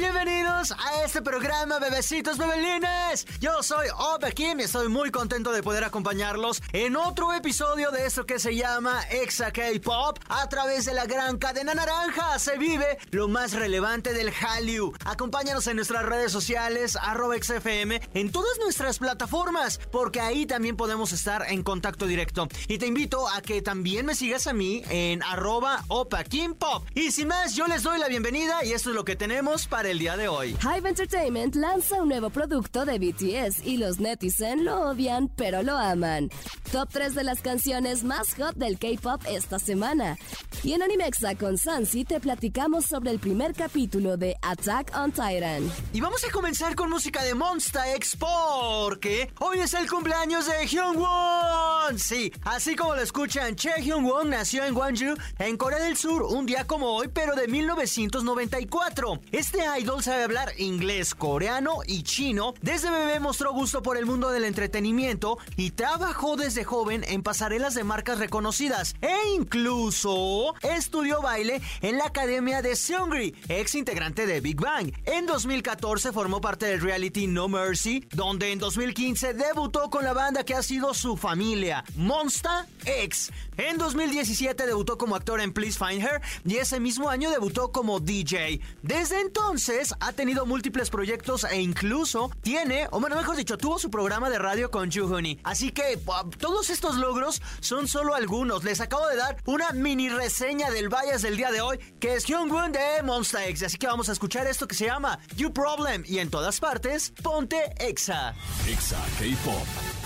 Bienvenidos a este programa, bebecitos, bebelines. Yo soy Opa Kim y estoy muy contento de poder acompañarlos en otro episodio de esto que se llama Exa K-Pop. A través de la gran cadena naranja se vive lo más relevante del Hallyu. Acompáñanos en nuestras redes sociales, arroba XFM, en todas nuestras plataformas, porque ahí también podemos estar en contacto directo. Y te invito a que también me sigas a mí en arroba Opa Kim Pop. Y sin más, yo les doy la bienvenida y esto es lo que tenemos para el día de hoy. Hive Entertainment lanza un nuevo producto de BTS y los netizen lo odian pero lo aman. Top 3 de las canciones más hot del K-pop esta semana. Y en Animexa con Sansi te platicamos sobre el primer capítulo de Attack on Titan. Y vamos a comenzar con música de Monsta X porque hoy es el cumpleaños de Hyungwon. Sí, así como lo escuchan, Che Hyungwon nació en Gwangju, en Corea del Sur, un día como hoy, pero de 1994. Este idol sabe hablar inglés, coreano y chino. Desde bebé mostró gusto por el mundo del entretenimiento y trabajó desde joven en pasarelas de marcas reconocidas e incluso estudió baile en la academia de Seungri, ex integrante de Big Bang. En 2014 formó parte del reality No Mercy, donde en 2015 debutó con la banda que ha sido su familia, Monsta X. En 2017 debutó como actor en Please Find Her y ese mismo año debutó como DJ. Desde entonces ha tenido múltiples proyectos e incluso tiene, o bueno, mejor dicho, tuvo su programa de radio con Honey. Así que todos estos logros son solo algunos. Les acabo de dar una mini reseña del Valles del día de hoy, que es Hyungwon de Monsta X. Así que vamos a escuchar esto que se llama You Problem y en todas partes, ponte Exa. Exa K-Pop.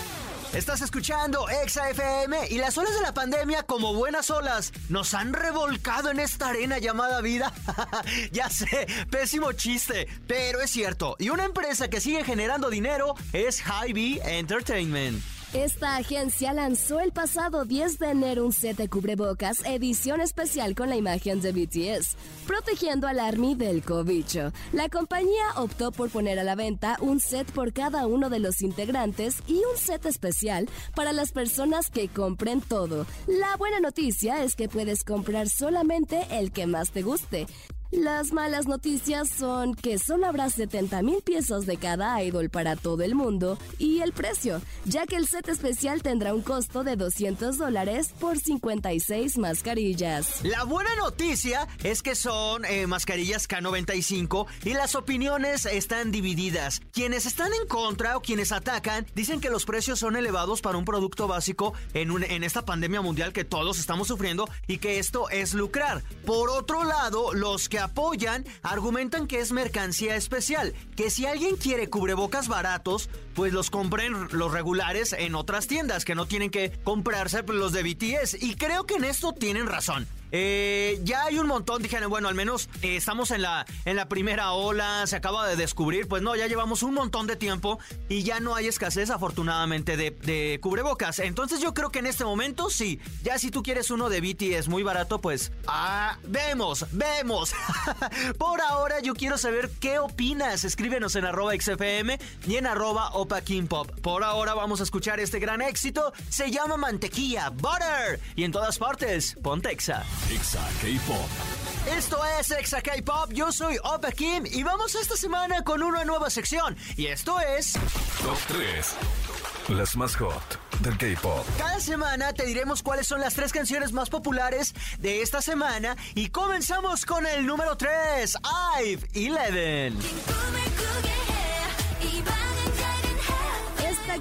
Estás escuchando Exa FM y las olas de la pandemia, como buenas olas, nos han revolcado en esta arena llamada vida. ya sé, pésimo chiste, pero es cierto. Y una empresa que sigue generando dinero es Hy-Vee Entertainment. Esta agencia lanzó el pasado 10 de enero un set de cubrebocas edición especial con la imagen de BTS, protegiendo al ARMY del cobicho. La compañía optó por poner a la venta un set por cada uno de los integrantes y un set especial para las personas que compren todo. La buena noticia es que puedes comprar solamente el que más te guste. Las malas noticias son que solo habrá 70 mil piezas de cada idol para todo el mundo y el precio, ya que el set especial tendrá un costo de 200 dólares por 56 mascarillas. La buena noticia es que son eh, mascarillas K95 y las opiniones están divididas. Quienes están en contra o quienes atacan dicen que los precios son elevados para un producto básico en, en esta pandemia mundial que todos estamos sufriendo y que esto es lucrar. Por otro lado, los que apoyan argumentan que es mercancía especial, que si alguien quiere cubrebocas baratos, pues los compren los regulares en otras tiendas, que no tienen que comprarse los de BTS. Y creo que en esto tienen razón. Eh, ya hay un montón, dijeron, bueno, al menos eh, estamos en la, en la primera ola, se acaba de descubrir, pues no, ya llevamos un montón de tiempo y ya no hay escasez afortunadamente de, cubrebocas. Entonces yo creo que en este momento sí, ya si tú quieres uno de BTS muy barato, pues, ah, vemos, vemos. Por ahora yo quiero saber qué opinas, escríbenos en arroba XFM y en arroba Opa Pop. Por ahora vamos a escuchar este gran éxito, se llama Mantequilla, Butter, y en todas partes, Pontexa. Exa K-Pop. Esto es Exa K-Pop, yo soy Opa Kim y vamos esta semana con una nueva sección. Y esto es... Top 3. Las más hot del K-Pop. Cada semana te diremos cuáles son las tres canciones más populares de esta semana y comenzamos con el número 3, I've Eleven.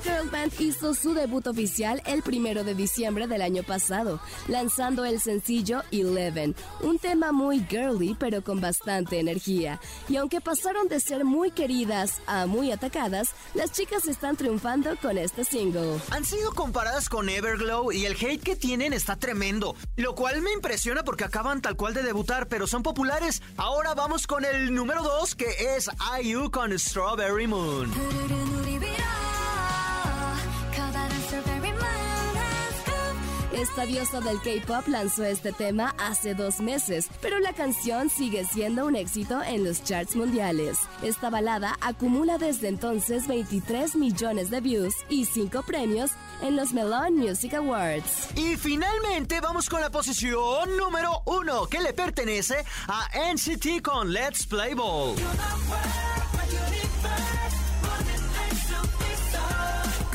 Girl Band hizo su debut oficial el primero de diciembre del año pasado, lanzando el sencillo Eleven, un tema muy girly pero con bastante energía. Y aunque pasaron de ser muy queridas a muy atacadas, las chicas están triunfando con este single. Han sido comparadas con Everglow y el hate que tienen está tremendo, lo cual me impresiona porque acaban tal cual de debutar, pero son populares. Ahora vamos con el número 2 que es IU con Strawberry Moon. Esta diosa del K-pop lanzó este tema hace dos meses, pero la canción sigue siendo un éxito en los charts mundiales. Esta balada acumula desde entonces 23 millones de views y 5 premios en los Melon Music Awards. Y finalmente vamos con la posición número uno que le pertenece a NCT con Let's Play Ball.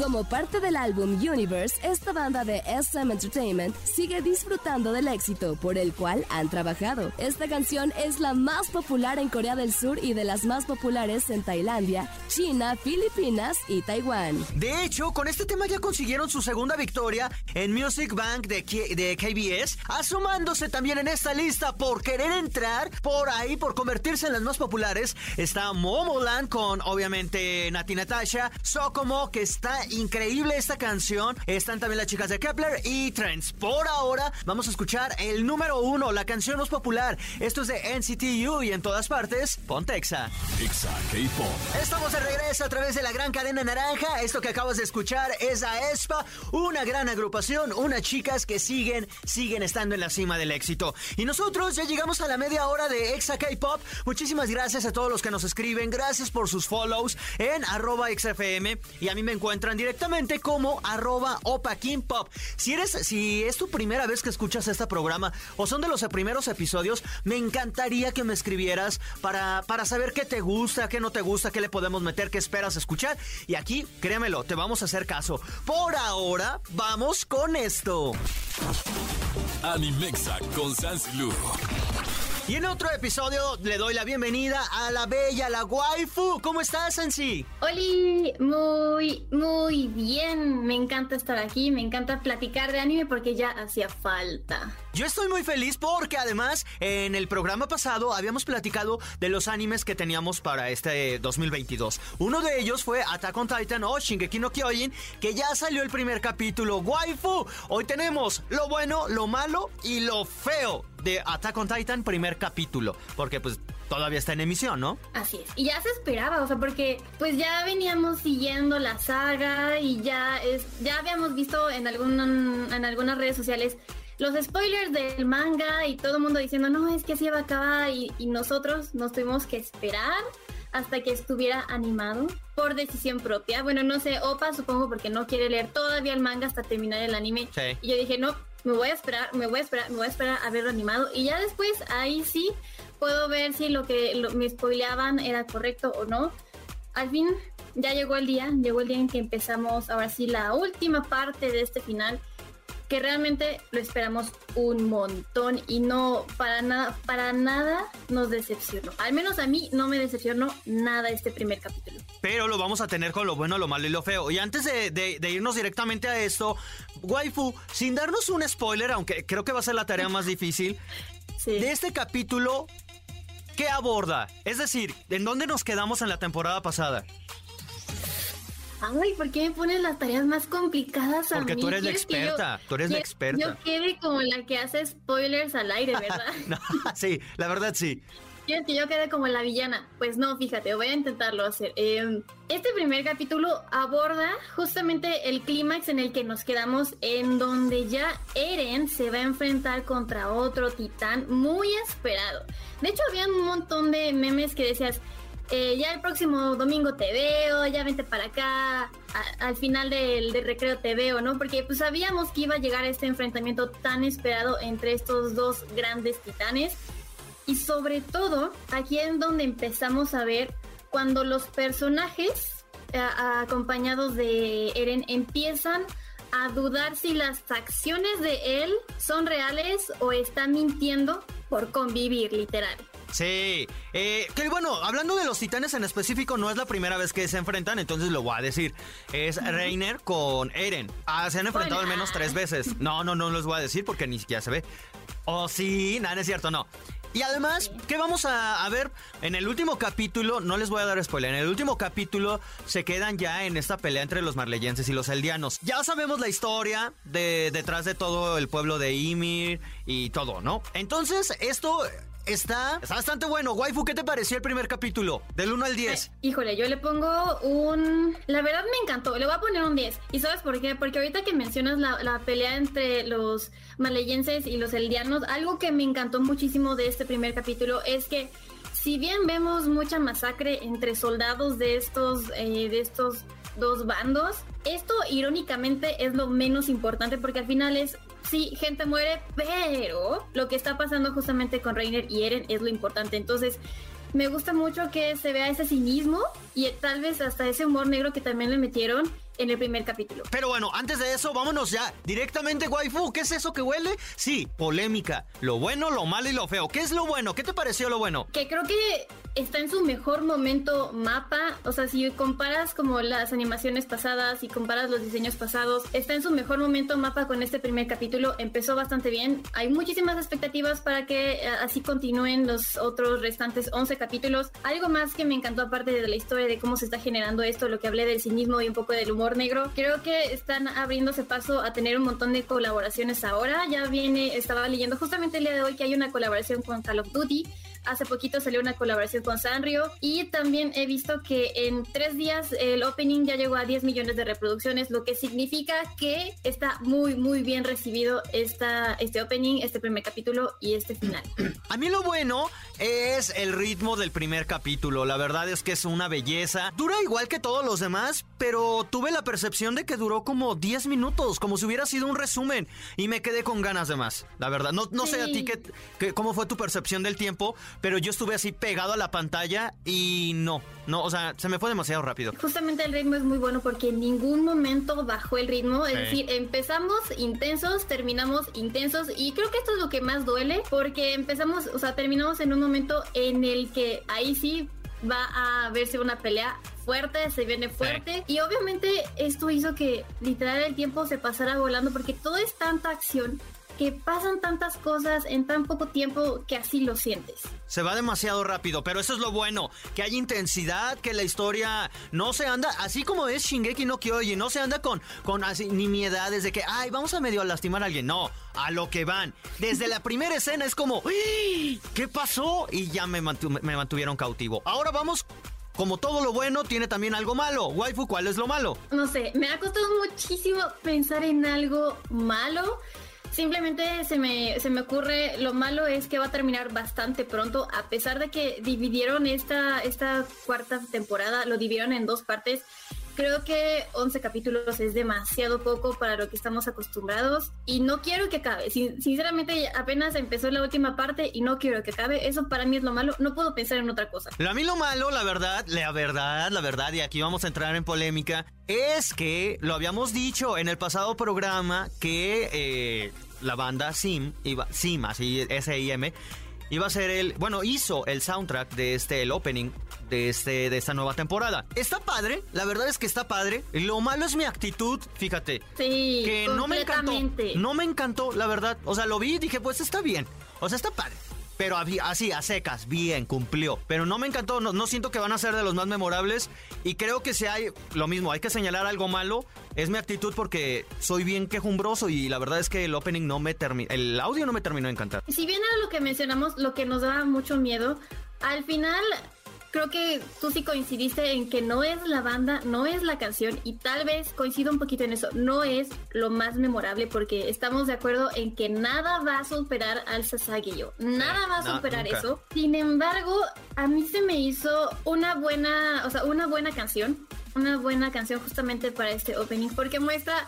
Como parte del álbum Universe, esta banda de SM Entertainment sigue disfrutando del éxito por el cual han trabajado. Esta canción es la más popular en Corea del Sur y de las más populares en Tailandia, China, Filipinas y Taiwán. De hecho, con este tema ya consiguieron su segunda victoria en Music Bank de, KBS, asomándose también en esta lista por querer entrar por ahí, por convertirse en las más populares. Está Momoland con obviamente Nati Natasha, Sokomo que está increíble esta canción. Están también las chicas de Kepler y Trends. Por ahora, vamos a escuchar el número uno, la canción más popular. Esto es de NCTU y en todas partes, Pontexa. Estamos de regreso a través de la gran cadena naranja. Esto que acabas de escuchar es a ESPA, una gran agrupación, unas chicas que siguen, siguen estando en la cima del éxito. Y nosotros ya llegamos a la media hora de Exa K-Pop. Muchísimas gracias a todos los que nos escriben. Gracias por sus follows en arroba XFM. Y a mí me encuentran directamente como arroba Pop. Si eres, si es tu primera vez que escuchas este programa o son de los primeros episodios, me encantaría que me escribieras para, para saber qué te gusta, qué no te gusta, qué le podemos meter, qué esperas escuchar. Y aquí, créemelo, te vamos a hacer caso. Por ahora, vamos con esto. Animexa con Sansilu. Y en otro episodio le doy la bienvenida a la bella, la waifu. ¿Cómo estás, Ansi? Oli, muy, muy bien. Me encanta estar aquí, me encanta platicar de anime porque ya hacía falta. Yo estoy muy feliz porque además en el programa pasado habíamos platicado de los animes que teníamos para este 2022. Uno de ellos fue Attack on Titan o Shingeki no Kyojin, que ya salió el primer capítulo. Waifu, hoy tenemos lo bueno, lo malo y lo feo de Attack on Titan primer capítulo, porque pues todavía está en emisión, ¿no? Así es. Y ya se esperaba, o sea, porque pues ya veníamos siguiendo la saga y ya es ya habíamos visto en algún en algunas redes sociales los spoilers del manga y todo el mundo diciendo, "No, es que así va a acabar" y, y nosotros nos tuvimos que esperar hasta que estuviera animado por decisión propia. Bueno, no sé, Opa supongo porque no quiere leer todavía el manga hasta terminar el anime. Sí. Y yo dije, no, me voy a esperar, me voy a esperar, me voy a esperar a verlo animado y ya después ahí sí puedo ver si lo que me spoileaban era correcto o no. Al fin ya llegó el día, llegó el día en que empezamos ahora sí la última parte de este final que realmente lo esperamos un montón y no para nada para nada nos decepcionó. Al menos a mí no me decepcionó nada este primer capítulo. Pero lo vamos a tener con lo bueno, lo malo y lo feo. Y antes de, de, de irnos directamente a esto, waifu, sin darnos un spoiler, aunque creo que va a ser la tarea más difícil, Sí. de este capítulo, ¿qué aborda? Es decir, ¿en dónde nos quedamos en la temporada pasada? Ay, ¿por qué me pones las tareas más complicadas a Porque mí? tú eres la ¿Quieres que yo- experta, tú eres la experta. Yo quede como la que hace spoilers al aire, ¿verdad? No, sí, la verdad sí. ¿Quieres que yo quede como la villana? Pues no, fíjate, voy a intentarlo hacer. Eh, este primer capítulo aborda justamente el clímax en el que nos quedamos, en donde ya Eren se va a enfrentar contra otro titán muy esperado. De hecho, había un montón de memes que decías, eh, ya el próximo domingo te veo, ya vente para acá, al final del, recreo te veo, ¿no? Porque pues sabíamos que iba a llegar este enfrentamiento tan esperado entre estos dos grandes titanes. Y sobre todo, aquí es donde empezamos a ver cuando los personajes a- acompañados de Eren empiezan a dudar si las acciones de él son reales o está mintiendo por convivir, literal. Sí, eh, que bueno, hablando de los titanes en específico, no es la primera vez que se enfrentan, entonces lo voy a decir. Es Reiner con Eren. Ah, se han enfrentado al menos tres veces. No, no, no los voy a decir porque ni siquiera se ve. Oh, sí, nada, no es cierto, no. Y además, ¿qué vamos a, ver? En el último capítulo, no les voy a dar spoiler, en el último capítulo se quedan ya en esta pelea entre los marleyenses y los eldianos. Ya sabemos la historia de detrás de todo el pueblo de Ymir y todo, ¿no? Entonces, esto está, bastante bueno. Waifu, ¿qué te pareció el primer capítulo? Del 1 al 10. Eh, híjole, yo le pongo un... La verdad me encantó, le voy a poner un 10. ¿Y sabes por qué? Porque ahorita que mencionas la, pelea entre los maleyenses y los eldianos, algo que me encantó muchísimo de este primer capítulo es que si bien vemos mucha masacre entre soldados de estos, eh, de estos dos bandos, esto irónicamente es lo menos importante porque al final es sí, gente muere, pero lo que está pasando justamente con Reiner y Eren es lo importante. Entonces, me gusta mucho que se vea ese cinismo y tal vez hasta ese humor negro que también le metieron en el primer capítulo. Pero bueno, antes de eso, vámonos ya directamente, waifu. ¿Qué es eso que huele? Sí, polémica. Lo bueno, lo malo y lo feo. ¿Qué es lo bueno? ¿Qué te pareció lo bueno? Que creo que está en su mejor momento mapa. O sea, si comparas como las animaciones pasadas y comparas los diseños pasados, está en su mejor momento mapa con este primer capítulo. Empezó bastante bien. Hay muchísimas expectativas para que eh, así continúen los otros restantes 11 capítulos. Algo más que me encantó aparte de la historia de cómo se está generando esto, lo que hablé del cinismo y un poco del negro. Creo que están abriéndose paso a tener un montón de colaboraciones ahora. Ya viene, estaba leyendo justamente el día de hoy que hay una colaboración con Call of Duty. Hace poquito salió una colaboración con Sanrio y también he visto que en tres días el opening ya llegó a 10 millones de reproducciones, lo que significa que está muy, muy bien recibido esta, este opening, este primer capítulo y este final. A mí lo bueno es el ritmo del primer capítulo. La verdad es que es una belleza. Dura igual que todos los demás, pero tuve la percepción de que duró como 10 minutos, como si hubiera sido un resumen. Y me quedé con ganas de más, la verdad. No, no sé a ti qué, cómo fue tu percepción del tiempo, pero yo estuve así pegado a la pantalla y no, no, o sea, se me fue demasiado rápido. Justamente el ritmo es muy bueno porque en ningún momento bajó el ritmo. Es decir, empezamos intensos, terminamos intensos y creo que esto es lo que más duele porque empezamos, o sea, terminamos en un momento en el que ahí sí va a verse una pelea fuerte, se viene fuerte. Y obviamente esto hizo que literal el tiempo se pasara volando porque todo es tanta acción que pasan tantas cosas en tan poco tiempo que así lo sientes. Se va demasiado rápido, pero eso es lo bueno, que hay intensidad, que la historia no se anda, así como es Shingeki no Kyoji, no se anda con, con así, nimiedades de que, ay, vamos a medio lastimar a alguien, no, a lo que van. Desde la primera escena es como, ¿qué pasó? Y ya me, me mantuvieron cautivo. Ahora vamos como todo lo bueno, tiene también algo malo. Waifu, ¿cuál es lo malo? No sé, me ha costado muchísimo pensar en algo malo. Simplemente se me, se me ocurre, lo malo es que va a terminar bastante pronto, a pesar de que dividieron esta, esta cuarta temporada, lo dividieron en dos partes. Creo que 11 capítulos es demasiado poco para lo que estamos acostumbrados y no quiero que acabe. sinceramente, apenas empezó la última parte y no quiero que acabe. Eso para mí es lo malo. No puedo pensar en otra cosa. A mí lo malo, la verdad, la verdad, la verdad, y aquí vamos a entrar en polémica, es que lo habíamos dicho en el pasado programa que eh, la banda Sim, iba, Sim, así S-I-M, iba a ser el, bueno, hizo el soundtrack de este, el opening de, este, de esta nueva temporada. Está padre, la verdad es que está padre. Lo malo es mi actitud, fíjate. Sí, que no me encantó. No me encantó, la verdad. O sea, lo vi y dije, pues está bien. O sea, está padre pero así, a secas, bien, cumplió. Pero no me encantó, no, siento que van a ser de los más memorables. Y creo que si hay lo mismo, hay que señalar algo malo, es mi actitud porque soy bien quejumbroso y la verdad es que el opening no me terminó, el audio no me terminó de encantar. Si bien era lo que mencionamos, lo que nos daba mucho miedo, al final creo que tú sí coincidiste en que no es la banda, no es la canción y tal vez coincido un poquito en eso, no es lo más memorable porque estamos de acuerdo en que nada va a superar al Sasageyo, nada va a superar eso. Sin embargo, a mí se me hizo una buena, o sea, una buena canción, una buena canción justamente para este opening porque muestra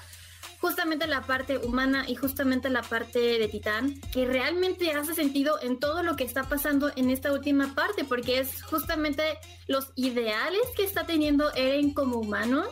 justamente la parte humana y justamente la parte de Titán, que realmente hace sentido en todo lo que está pasando en esta última parte, porque es justamente los ideales que está teniendo Eren como humano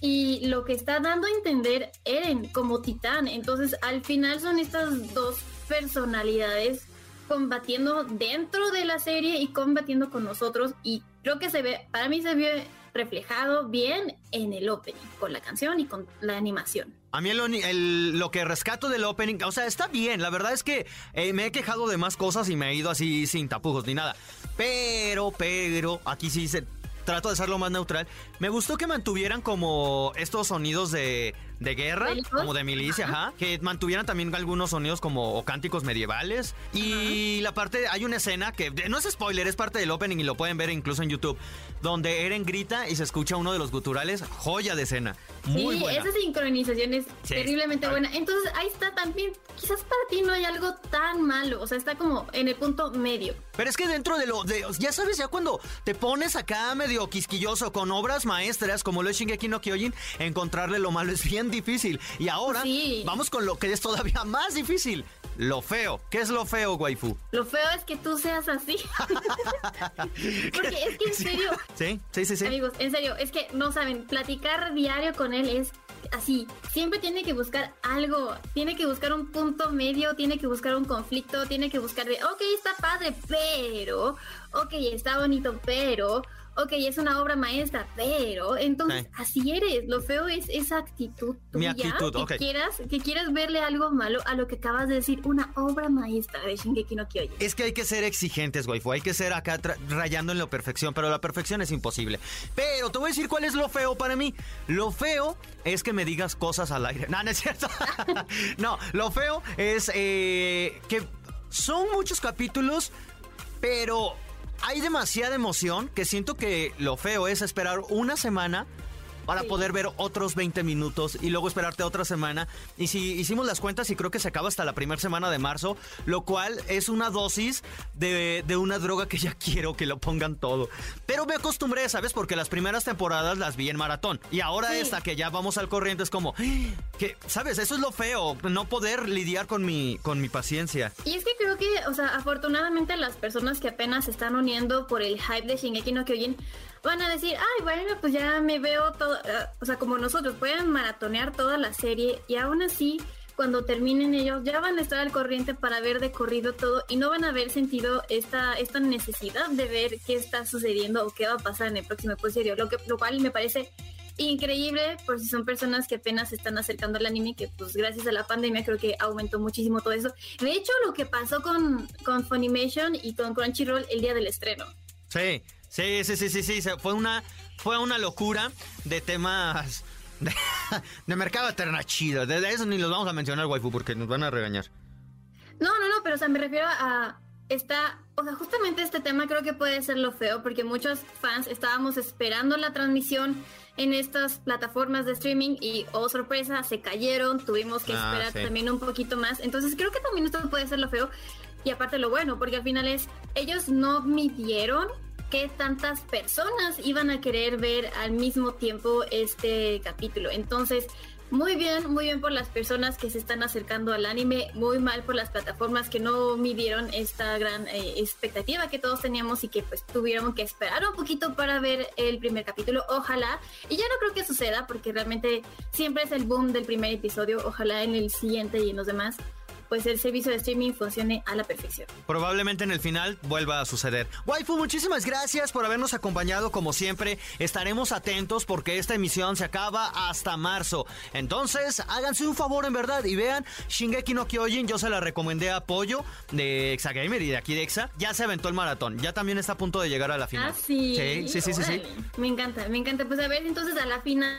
y lo que está dando a entender Eren como Titán. Entonces, al final son estas dos personalidades combatiendo dentro de la serie y combatiendo con nosotros y creo que se ve, para mí se ve reflejado bien en el opening, con la canción y con la animación. A mí el, lo que rescato del opening, o sea, está bien. La verdad es que eh, me he quejado de más cosas y me he ido así sin tapujos ni nada. Pero, pero, aquí sí se trato de ser lo más neutral. Me gustó que mantuvieran como estos sonidos de de guerra, como de milicia, ajá. que mantuvieran también algunos sonidos como o cánticos medievales. Y la parte, hay una escena que no es spoiler, es parte del opening y lo pueden ver incluso en YouTube, donde Eren grita y se escucha uno de los guturales, joya de escena. Muy sí, esa sincronización es terriblemente buena. Entonces ahí está también, quizás para ti no hay algo tan malo, o sea, está como en el punto medio. Pero es que dentro de lo, de, ya sabes, ya cuando te pones acá medio quisquilloso con obras maestras como lo es Shingeki no Kyojin, encontrarle lo malo es bien difícil. Y ahora vamos con lo que es todavía más difícil. Lo feo. ¿Qué es lo feo, waifu? Lo feo es que tú seas así. Porque es que en serio. Sí, sí, sí, sí. Amigos, en serio, es que no saben, platicar diario con él es así. Siempre tiene que buscar algo. Tiene que buscar un punto medio, tiene que buscar un conflicto, tiene que buscar de, ok, está padre, pero. Ok, está bonito, pero ok, es una obra maestra, pero entonces así eres. Lo feo es esa actitud tuya. Mi actitud, que quieras, que quieras verle algo malo a lo que acabas de decir, una obra maestra de Shingeki no Kyojin. Es que hay que ser exigentes, waifu. Hay que ser acá rayando en la perfección, pero la perfección es imposible. Pero te voy a decir cuál es lo feo para mí. Lo feo es que me digas cosas al aire. No, no es cierto. no, lo feo es eh, que son muchos capítulos, pero hay demasiada emoción que siento que lo feo es esperar una semana para poder ver otros 20 minutos y luego esperarte otra semana. Y si hicimos las cuentas y creo que se acaba hasta la primera semana de marzo, lo cual es una dosis de, una droga que ya quiero que lo pongan todo. Pero me acostumbré, ¿sabes? Porque las primeras temporadas las vi en maratón. Y ahora esta que ya vamos al corriente es como, que, ¿sabes? Eso es lo feo, no poder lidiar con mi, con mi paciencia. Y es que creo que, o sea, afortunadamente las personas que apenas se están uniendo por el hype de Shingeki no Kyojin van a decir, ay, bueno, pues ya me veo todo, eh, o sea, como nosotros, pueden maratonear toda la serie y aún así, cuando terminen ellos, ya van a estar al corriente para ver de corrido todo y no van a haber sentido esta, esta necesidad de ver qué está sucediendo o qué va a pasar en el próximo episodio, lo, que, lo cual me parece increíble por si son personas que apenas están acercando al anime, que pues gracias a la pandemia creo que aumentó muchísimo todo eso. De hecho, lo que pasó con, con Funimation y con Crunchyroll el día del estreno. Sí, Sí, sí, sí, sí, sí. Fue una, fue una locura de temas de, mercado alternachido. De, eso ni los vamos a mencionar, waifu, porque nos van a regañar. No, no, no, pero o sea, me refiero a esta, o sea, justamente este tema creo que puede ser lo feo, porque muchos fans estábamos esperando la transmisión en estas plataformas de streaming y, oh sorpresa, se cayeron, tuvimos que ah, esperar también un poquito más. Entonces creo que también esto puede ser lo feo. Y aparte lo bueno, porque al final es, ellos no midieron qué tantas personas iban a querer ver al mismo tiempo este capítulo. Entonces, muy bien, muy bien por las personas que se están acercando al anime, muy mal por las plataformas que no midieron esta gran eh, expectativa que todos teníamos y que pues tuvieron que esperar un poquito para ver el primer capítulo, ojalá, y ya no creo que suceda porque realmente siempre es el boom del primer episodio, ojalá en el siguiente y en los demás pues el servicio de streaming funcione a la perfección. Probablemente en el final vuelva a suceder. Waifu, muchísimas gracias por habernos acompañado como siempre. Estaremos atentos porque esta emisión se acaba hasta marzo. Entonces, háganse un favor en verdad y vean Shingeki no Kyojin. Yo se la recomendé a Pollo de Exagamer y de aquí de Exa. Ya se aventó el maratón. Ya también está a punto de llegar a la final. Ah, sí. Sí, sí, sí, sí, Me encanta, me encanta. Pues a ver, entonces a la final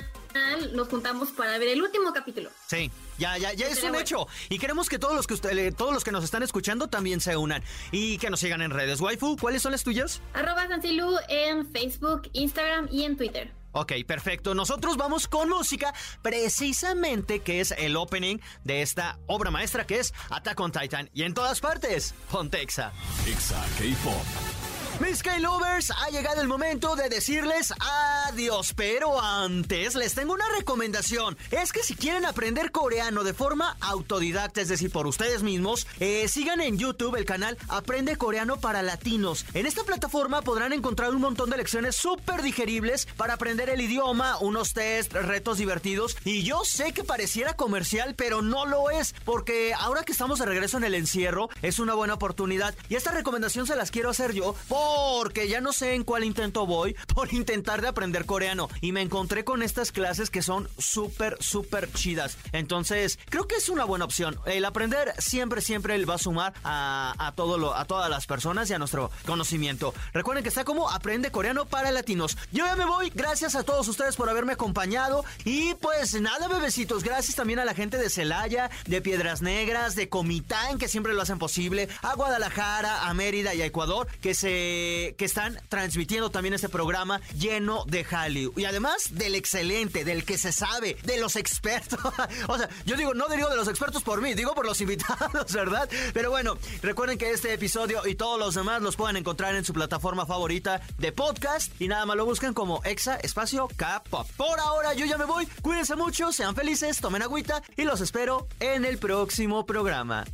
nos juntamos para ver el último capítulo. Sí. Ya, ya, ya es un hecho. Y queremos que todos los que usted, eh, todos los que nos están escuchando también se unan. Y que nos sigan en redes. Waifu, ¿cuáles son las tuyas? Arroba Sansilu en Facebook, Instagram y en Twitter. Ok, perfecto. Nosotros vamos con música, precisamente que es el opening de esta obra maestra que es Attack on Titan. Y en todas partes, Pontexa. Exa K-Pop. Mis K-Lovers, ha llegado el momento de decirles adiós, pero antes les tengo una recomendación. Es que si quieren aprender coreano de forma autodidacta, es decir, por ustedes mismos, eh, sigan en YouTube el canal Aprende Coreano para Latinos. En esta plataforma podrán encontrar un montón de lecciones súper digeribles para aprender el idioma, unos test, retos divertidos. Y yo sé que pareciera comercial, pero no lo es, porque ahora que estamos de regreso en el encierro, es una buena oportunidad. Y esta recomendación se las quiero hacer yo. Por porque ya no sé en cuál intento voy por intentar de aprender coreano y me encontré con estas clases que son súper, súper chidas. Entonces, creo que es una buena opción. El aprender siempre, siempre va a sumar a, todo lo, a todas las personas y a nuestro conocimiento. Recuerden que está como Aprende Coreano para Latinos. Yo ya me voy. Gracias a todos ustedes por haberme acompañado. Y pues nada, bebecitos. Gracias también a la gente de Celaya, de Piedras Negras, de Comitán, que siempre lo hacen posible, a Guadalajara, a Mérida y a Ecuador, que se que están transmitiendo también este programa lleno de Hollywood. Y además del excelente, del que se sabe, de los expertos. o sea, yo digo, no digo de los expertos por mí, digo por los invitados, ¿verdad? Pero bueno, recuerden que este episodio y todos los demás los pueden encontrar en su plataforma favorita de podcast y nada más lo buscan como Exa Espacio K-Pop. Por ahora yo ya me voy, cuídense mucho, sean felices, tomen agüita y los espero en el próximo programa.